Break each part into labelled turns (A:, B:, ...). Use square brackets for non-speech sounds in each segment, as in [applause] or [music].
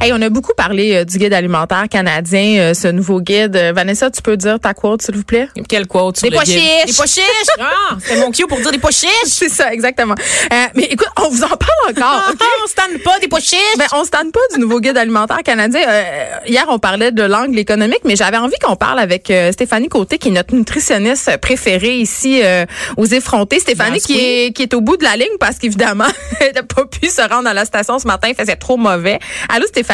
A: Hey, on a beaucoup parlé euh, du guide alimentaire canadien, euh, ce nouveau guide. Euh, Vanessa, tu peux dire ta quote, s'il vous plaît?
B: Quelle quote?
A: Des
B: sur
A: pois chiches!
B: Des pois chiches! Ah, c'est mon cue pour dire des pois chiches! [laughs]
A: C'est ça, exactement. Mais écoute, on vous en parle encore.
B: Ah,
A: OK?
B: on se tanne pas des pois chiches!
A: Ben, on se pas du nouveau guide alimentaire canadien. Hier, on parlait de l'angle économique, mais j'avais envie qu'on parle avec Stéphanie Côté, qui est notre nutritionniste préférée ici aux effrontés. Stéphanie
B: Yes,
A: qui, est, qui est au bout de la ligne parce qu'évidemment, [laughs] elle n'a pas pu se rendre à la station ce matin, il faisait trop mauvais. Allô, Stéphanie?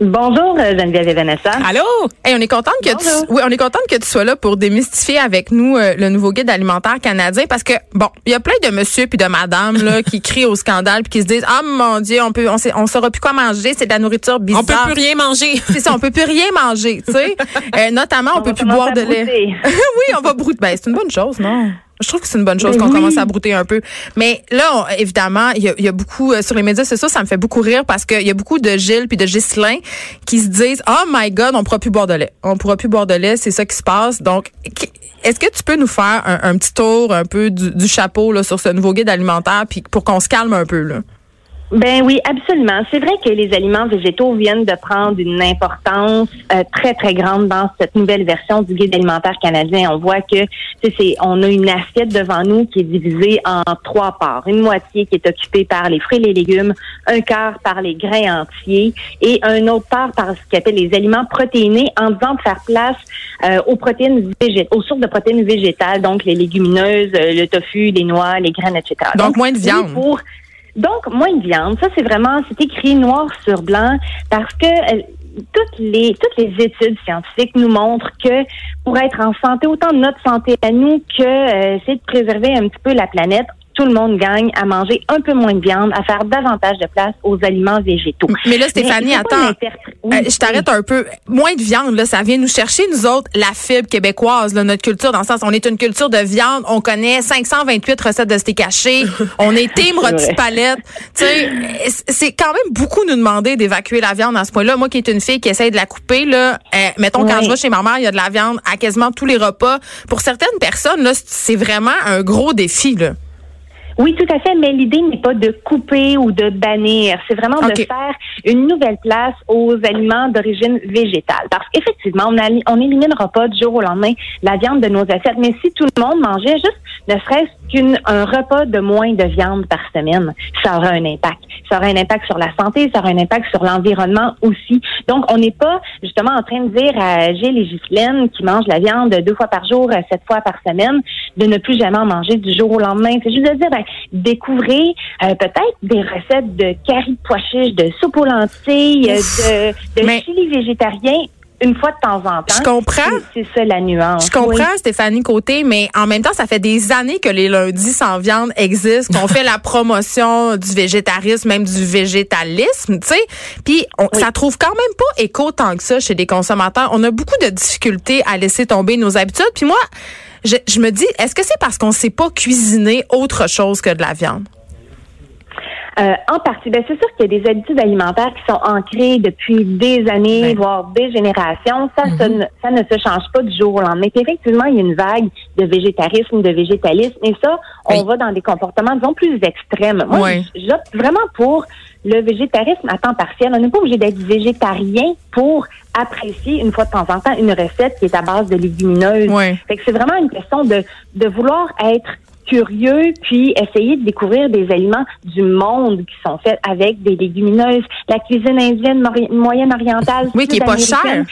C: Bonjour euh, Geneviève et Vanessa.
B: Allô?
A: Hey, on est contente que tu,
C: Bonjour.
A: oui, on est contente que tu sois là pour démystifier avec nous euh, le nouveau guide alimentaire canadien parce que bon, il y a plein de monsieur puis de madame là [laughs] qui crient au scandale puis qui se disent "Ah mon dieu, on peut on sait, on saura plus quoi manger, c'est de la nourriture bizarre."
B: On peut plus rien manger. [laughs]
A: C'est ça, on peut plus rien manger, tu sais. Euh, notamment, on, peut
C: va
A: plus boire de lait.
C: brouter. [laughs]
A: oui, on va brouter. Ben, c'est une bonne chose, non? Je trouve que c'est une bonne chose
C: Ben
A: qu'on
C: oui.
A: commence à brouter un peu. Mais là, on- évidemment, il y a, il y a beaucoup euh, sur les médias sociaux, ça me fait beaucoup rire parce qu'il y a beaucoup de Gilles puis de Ghislain qui se disent Oh my God, on pourra plus boire de lait. On pourra plus boire de lait, c'est ça qui se passe. Donc, est-ce que tu peux nous faire un, un petit tour un peu du, du chapeau là, sur ce nouveau guide alimentaire puis pour qu'on se calme un peu là?
C: Ben oui, absolument. C'est vrai que les aliments végétaux viennent de prendre une importance euh, très très grande dans cette nouvelle version du guide alimentaire canadien. On voit que tu sais, c'est on a une assiette devant nous qui est divisée en trois parts. Une moitié qui est occupée par les fruits et les légumes, un quart par les grains entiers et un autre part par ce qu'on appelle les aliments protéinés en disant de faire place euh, aux protéines végétales, aux sources de protéines végétales, donc les légumineuses, euh, le tofu, les noix, les graines, etc.
A: Donc, moins de viande.
C: pour donc, moins de viande. Ça, c'est vraiment, c'est écrit noir sur blanc parce que euh, toutes les toutes les études scientifiques nous montrent que pour être en santé, autant de notre santé à nous que euh, essayer de préserver un petit peu la planète, tout le monde gagne à manger un peu moins de viande, à faire davantage de place aux aliments végétaux.
A: Mais là, Stéphanie, attends.
C: Oui,
A: Euh, je t'arrête
C: oui.
A: un peu. Moins de viande, là, ça vient nous chercher, nous autres, la fibre québécoise, là, notre culture, dans le sens, on est une culture de viande, on connaît 528 recettes de steak haché, [laughs] on est team
C: vrai.
A: palette. Tu sais, c'est quand même beaucoup nous demander d'évacuer la viande à ce point-là. Moi qui est une fille qui essaye de la couper, là, euh, mettons, quand je vais chez ma mère, il y a de la viande à quasiment tous les repas. Pour certaines personnes, là, c'est vraiment un gros défi, là.
C: Oui, tout à fait, mais l'idée n'est pas de couper ou de bannir. C'est vraiment de faire une nouvelle place aux aliments d'origine végétale. Parce qu'effectivement, on ali- on n'éliminera pas du jour au lendemain la viande de nos assiettes, mais si tout le monde mangeait juste ne serait-ce qu'un repas de moins de viande par semaine, ça aurait un impact. Ça aurait un impact sur la santé, ça aurait un impact sur l'environnement aussi. Donc, on n'est pas justement en train de dire à Gilles et Ghislaine qui mangent la viande deux fois par jour, euh, sept fois par semaine, de ne plus jamais en manger du jour au lendemain. C'est juste de dire, ben, découvrez euh, peut-être des recettes de curry de pois chiches, de soupe aux lentilles, euh, de, de
A: Mais-
C: chili végétarien une fois de temps en temps.
A: Je comprends.
C: C'est ça la nuance.
A: Je comprends,
C: Oui.
A: Stéphanie Côté, mais en même temps, ça fait des années que les lundis sans viande existent, qu'on fait la promotion du végétarisme, même du végétalisme, tu sais. Puis on- ça trouve quand même pas écho tant que ça chez les consommateurs. On a beaucoup de difficultés à laisser tomber nos habitudes. Puis moi, je, je me dis, est-ce que c'est parce qu'on sait pas cuisiner autre chose que de la viande?
C: Euh, en partie, ben c'est sûr qu'il y a des habitudes alimentaires qui sont ancrées depuis des années,
A: Ben.
C: voire des générations. Ça, ça, ne, ça ne se change pas du jour au lendemain. Puis effectivement, il y a une vague de végétarisme, de végétalisme, et ça, on
A: Oui.
C: va dans des comportements, disons, plus extrêmes. Moi, j'opte vraiment pour le végétarisme à temps partiel. On n'est pas obligé d'être végétarien pour apprécier une fois de temps en temps une recette qui est à base de légumineuses.
A: Oui.
C: Fait que c'est vraiment une question de, de vouloir être curieux puis essayer de découvrir des aliments du monde qui sont faits avec des légumineuses. La cuisine indienne, moyenne orientale,
A: Oui, qui est pas
C: sud-américaine.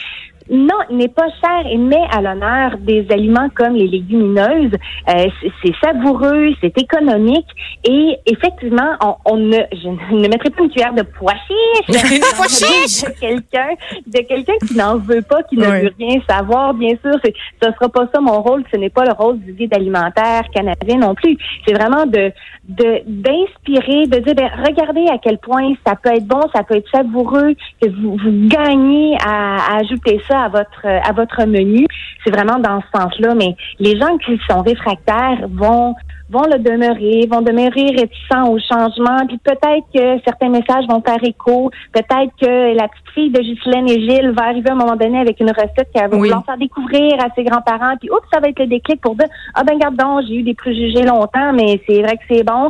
C: Non, il n'est pas cher et met à l'honneur des aliments comme les légumineuses. Euh, c'est- savoureux, c'est économique et effectivement, on, on ne, je ne mettrai pas une cuillère de pois chiche. [laughs]
B: Pois!
C: De quelqu'un, de quelqu'un qui n'en veut pas, qui ne veut rien savoir, bien sûr. Ce sera pas ça mon rôle. Ce n'est pas le rôle du guide alimentaire canadien non plus. C'est vraiment de, de, d'inspirer, de dire, ben, regardez à quel point ça peut être bon, ça peut être savoureux, que vous, vous gagnez à, à ajouter ça à votre, à votre menu. C'est vraiment dans ce sens-là. Mais les gens qui sont réfractaires vont vont le demeurer, vont demeurer réticents au changement, puis peut-être que certains messages vont faire écho, peut-être que la petite fille de Ghislaine et Gilles va arriver à un moment donné avec une recette qu'elle va
A: Oui.
C: vouloir faire découvrir à ses grands-parents, puis oups, ça va être le déclic pour dire ah ben garde donc, j'ai eu des préjugés longtemps, mais c'est vrai que c'est bon.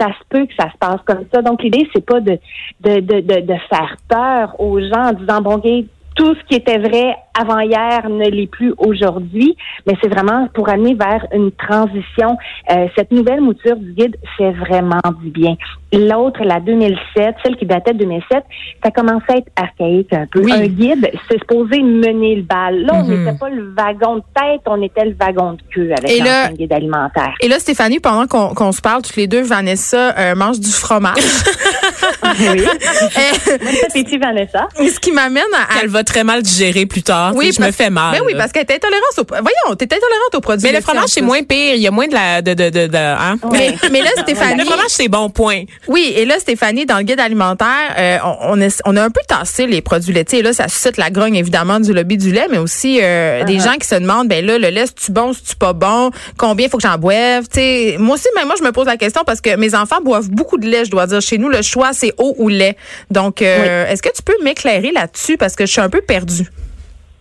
C: Ça se peut que ça se passe comme ça. Donc l'idée c'est pas de de, de, de de faire peur aux gens en disant bon, gars, tout ce qui était vrai avant hier ne l'est plus aujourd'hui, mais c'est vraiment pour amener vers une transition. Euh, cette nouvelle mouture du guide fait vraiment du bien. L'autre, la 2007, celle qui datait de 2007, ça commençait à être archaïque un peu.
A: Oui.
C: Un guide, c'est supposé mener le bal. Là, on
A: Mhm.
C: n'était pas le wagon de tête, on était le wagon de queue avec
A: Et là-
C: l'ancien guide alimentaire.
A: Et là, Stéphanie, pendant qu'on se parle, toutes les deux, Vanessa euh, mange du fromage. [laughs]
C: oui. [laughs] Bon appétit, Vanessa.
A: ce qui m'amène à...
B: Qu'elle va très mal digérer plus tard.
A: Oui,
B: Oui, je me fais mal.
A: Ben oui, parce qu'elle est intolérante au... Voyons, t'es intolérante aux produits
B: Mais le fromage, c'est moins pire. Il y a moins de la. De, de, de, de- hein?
A: Mais, mais là, [laughs] Stéphanie...
B: Le fromage, c'est bon, point.
A: Oui, et là, Stéphanie, dans le guide alimentaire, euh, on, on, est- on a un peu tassé les produits laitiers. Et là, ça suscite la grogne, évidemment, du lobby du lait, mais aussi euh, des gens qui se demandent, ben là, le lait, c'est-tu bon, c'est-tu pas bon? Combien faut que j'en boive? Tu sais, moi aussi, même moi, je me pose la question parce que mes enfants boivent beaucoup de lait, je dois dire. Chez nous, le choix, c'est eau ou lait. Donc, euh, est-ce que tu peux m'éclairer là-dessus? Parce que je suis un peu perdue.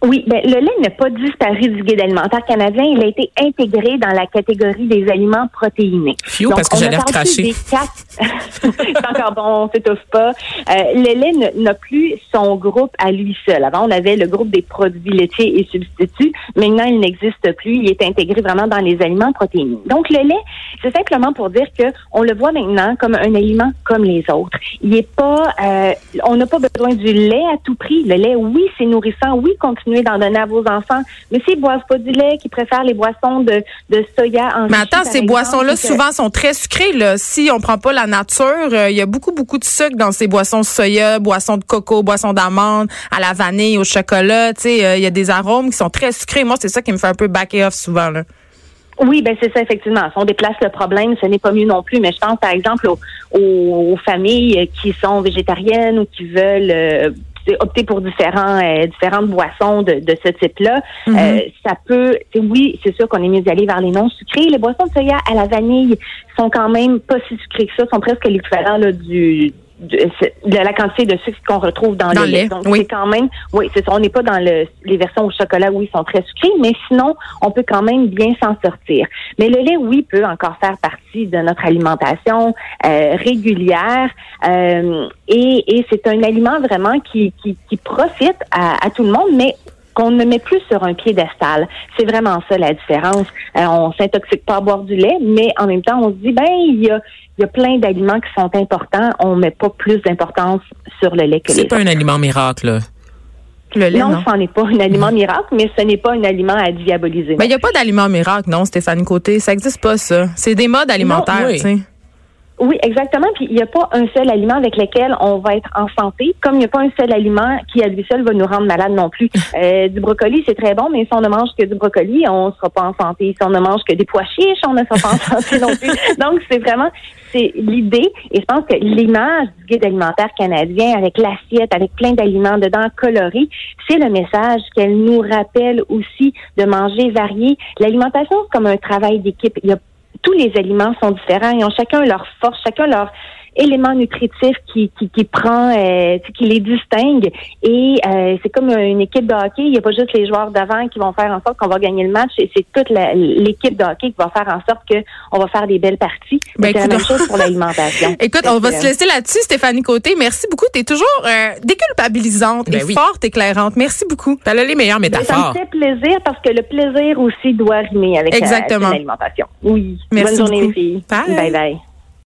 C: Oui, ben, le lait n'a pas disparu du guide alimentaire canadien. Il a été intégré dans la catégorie des aliments protéinés.
B: Phew, parce que j'allais recracher. [laughs]
C: c'est encore bon, on s'étouffe pas. Euh, le lait n'a plus son groupe à lui seul. Avant, on avait le groupe des produits laitiers et substituts. Maintenant, il n'existe plus. Il est intégré vraiment dans les aliments protéinés. Donc, le lait, c'est simplement pour dire que on le voit maintenant comme un aliment comme les autres. Il est pas, euh, on n'a pas besoin du lait à tout prix. Le lait, oui, c'est nourrissant. Oui, d'en donner à vos enfants. Mais s'ils boivent pas du lait, qui préfèrent les boissons de, de soya en
A: Mais attends, ces boissons-là, souvent, sont très sucrées. Là. Si on prend pas la nature, euh, il y a beaucoup, beaucoup de sucre dans ces boissons soya, boissons de coco, boissons d'amande, à la vanille, au chocolat. Tu sais, euh, il y a des arômes qui sont très sucrés. Moi, c'est ça qui me fait un peu backer off souvent. Là.
C: Oui, ben c'est ça effectivement. Si on déplace le problème, ce n'est pas mieux non plus. Mais je pense par exemple aux, aux- aux familles qui sont végétariennes ou qui veulent euh, opter pour différents euh, différentes boissons de, de ce type-là. Euh, ça peut, oui, c'est sûr qu'on est mieux d'y aller vers les non sucrés. Les boissons de soya à la vanille sont quand même pas si sucrées que ça, sont presque l'équivalent là, du de, de la quantité de sucre qu'on retrouve dans,
A: Dans
C: le lait, Donc
A: oui.
C: c'est quand même, oui, c'est ça. On n'est pas dans le, les versions au chocolat où ils sont très sucrés, mais sinon on peut quand même bien s'en sortir. Mais le lait, oui, peut encore faire partie de notre alimentation euh, régulière euh, et, et c'est un aliment vraiment qui, qui, qui profite à, à tout le monde, mais qu'on ne met plus sur un piédestal. C'est vraiment ça la différence. Euh, on s'intoxique pas à boire du lait, mais en même temps, on se dit, ben, il y a, il y a plein d'aliments qui sont importants. On met pas plus d'importance sur le lait que les
B: C'est pas un aliment miracle. là.
A: Le lait,
C: non,
A: non?
C: ce n'est pas un aliment miracle, mais ce n'est pas un aliment à diaboliser.
A: Ben, il n'y a pas d'aliment miracle, non, Stéphanie Côté? Ça n'existe pas, ça. C'est des modes alimentaires,
B: oui.
A: tu sais.
C: Oui, exactement. Puis il n'y a pas un seul aliment avec lequel on va être en santé, comme il n'y a pas un seul aliment qui à lui seul va nous rendre malade non plus. [laughs] Euh, du brocoli, c'est très bon, mais si on ne mange que du brocoli, on ne sera pas en santé. Si on ne mange que des pois chiches, on ne sera pas en [laughs] santé non plus. Donc c'est vraiment c'est l'idée, et je pense que l'image du guide alimentaire canadien avec l'assiette, avec plein d'aliments dedans colorés, c'est le message qu'elle nous rappelle aussi de manger varié. L'alimentation, c'est comme un travail d'équipe. Il y a tous les aliments sont différents. Ils ont chacun leur force, chacun leur élément nutritif qui, qui, qui prend, euh, qui les distingue. Et euh, c'est comme une équipe de hockey. Il n'y a pas juste les joueurs d'avant qui vont faire en sorte qu'on va gagner le match. Et c'est toute la- l'équipe de hockey qui va faire en sorte qu'on va faire des belles parties.
A: Ben,
C: c'est la même chose pour l'alimentation. [laughs]
A: Écoute, on va se laisser là-dessus, Stéphanie Côté. Merci beaucoup. Tu es toujours euh, déculpabilisante
B: Ben
A: et
B: oui.
A: forte, éclairante. Merci beaucoup.
B: T'as les meilleures
C: ben, ça
B: métaphores.
C: me fait plaisir parce que le plaisir aussi doit rimer avec l'alimentation. Oui.
A: Merci
C: Bonne journée,
A: beaucoup.
C: les filles.
B: Bye.
C: Bye bye.